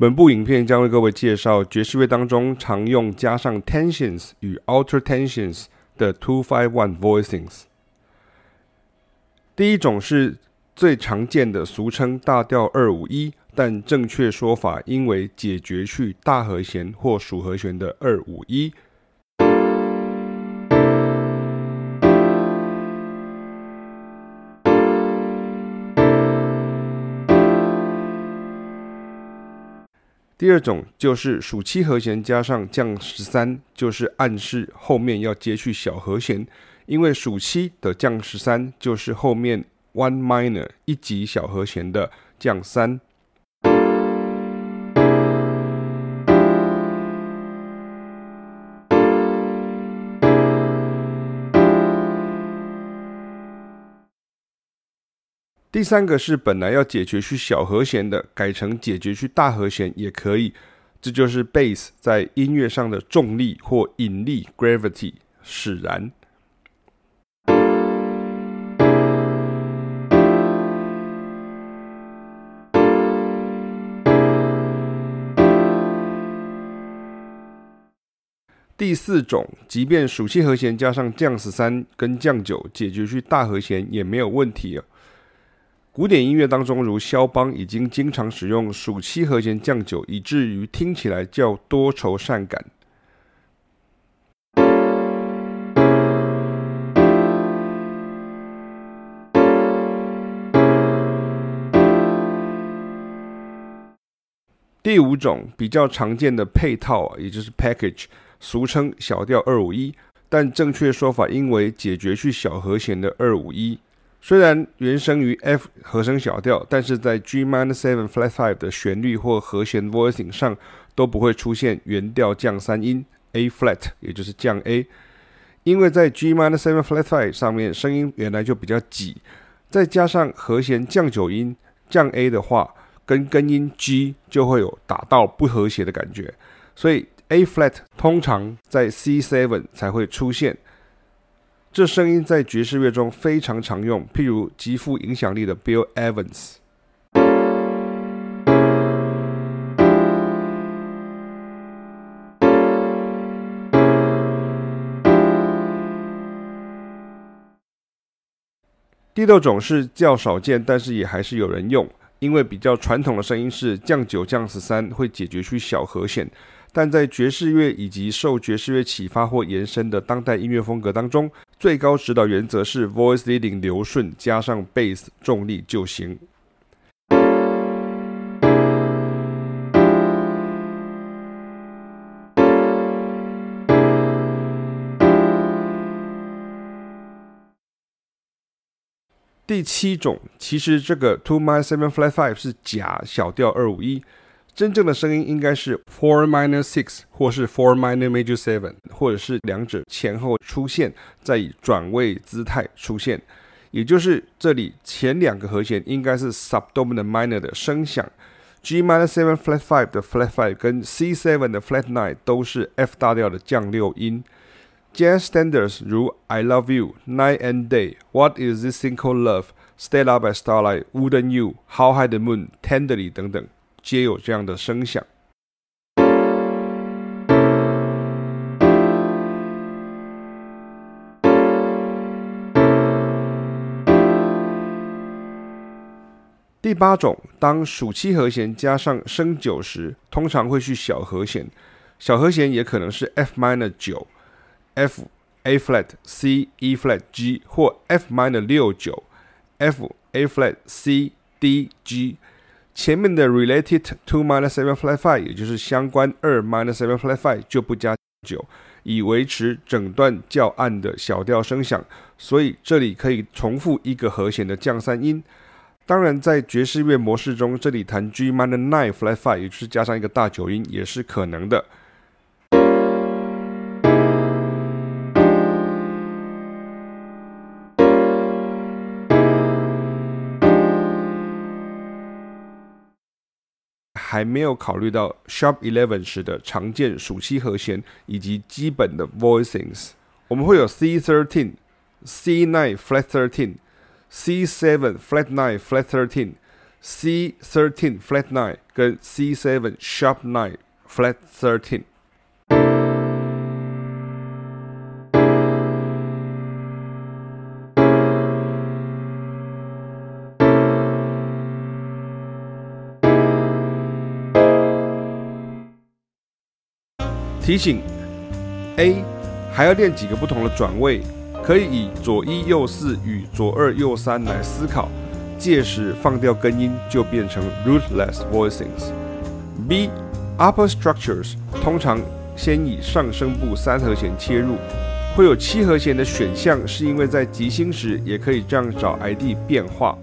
本部影片将为各位介绍爵士乐当中常用加上 tensions 与 alter tensions 的 two five one voicings。第一种是最常见的俗称大调二五一，但正确说法应为解决去大和弦或属和弦的二五一。第二种就是属七和弦加上降十三，就是暗示后面要接续小和弦，因为属七的降十三就是后面 one minor 一级小和弦的降三。第三个是本来要解决去小和弦的，改成解决去大和弦也可以，这就是 bass 在音乐上的重力或引力 gravity 使然。第四种，即便属七和弦加上降十三跟降九解决去大和弦也没有问题啊。古典音乐当中，如肖邦已经经常使用属七和弦降九，以至于听起来较多愁善感。第五种比较常见的配套，也就是 package，俗称小调二五一，但正确说法应为解决去小和弦的二五一。虽然原生于 F 和声小调，但是在 G minor seven flat five 的旋律或和弦 voicing 上都不会出现原调降三音 A flat，也就是降 A，因为在 G minor seven flat five 上面声音原来就比较挤，再加上和弦降九音降 A 的话，跟根音 G 就会有打到不和谐的感觉，所以 A flat 通常在 C seven 才会出现。这声音在爵士乐中非常常用，譬如极富影响力的 Bill Evans。第六种是较少见，但是也还是有人用，因为比较传统的声音是降九降十三会解决去小和弦。但在爵士乐以及受爵士乐启发或延伸的当代音乐风格当中，最高指导原则是 voice leading 流顺加上 bass 重力就行。第七种，其实这个 two minor seven flat five 是假小调二五一。真正的声音应该是 four minor six，或是 four minor major seven，或者是两者前后出现，再以转位姿态出现，也就是这里前两个和弦应该是 subdominant minor 的声响，G minor seven flat five 的 flat five 跟 C seven 的 flat nine 都是 F 大调的降六音。Jazz standards 如 I love you, night and day, What is this thing called love, Stay out by starlight, Wouldn't you, How high the moon, Tenderly 等等。 皆有这样的声响。第八种，当属七和弦加上升九时，通常会去小和弦。小和弦也可能是 F minor 九、F A flat C E flat G 或 F minor 六九、F A flat C D G。前面的 related to minus seven flat five，也就是相关二 minus seven flat five 就不加九，以维持整段较暗的小调声响。所以这里可以重复一个和弦的降三音。当然，在爵士乐模式中，这里弹 G minor nine flat five，也就是加上一个大九音，也是可能的。还没有考虑到 sharp eleven 时的常见属七和弦以及基本的 voicings，我们会有 C thirteen、C nine flat thirteen、C seven flat nine flat thirteen、C thirteen flat nine 跟 C seven sharp nine flat thirteen。提醒：A 还要练几个不同的转位，可以以左一右四与左二右三来思考，届时放掉根音就变成 rootless voicings。B upper structures 通常先以上声部三和弦切入，会有七和弦的选项，是因为在即兴时也可以这样找 ID 变化。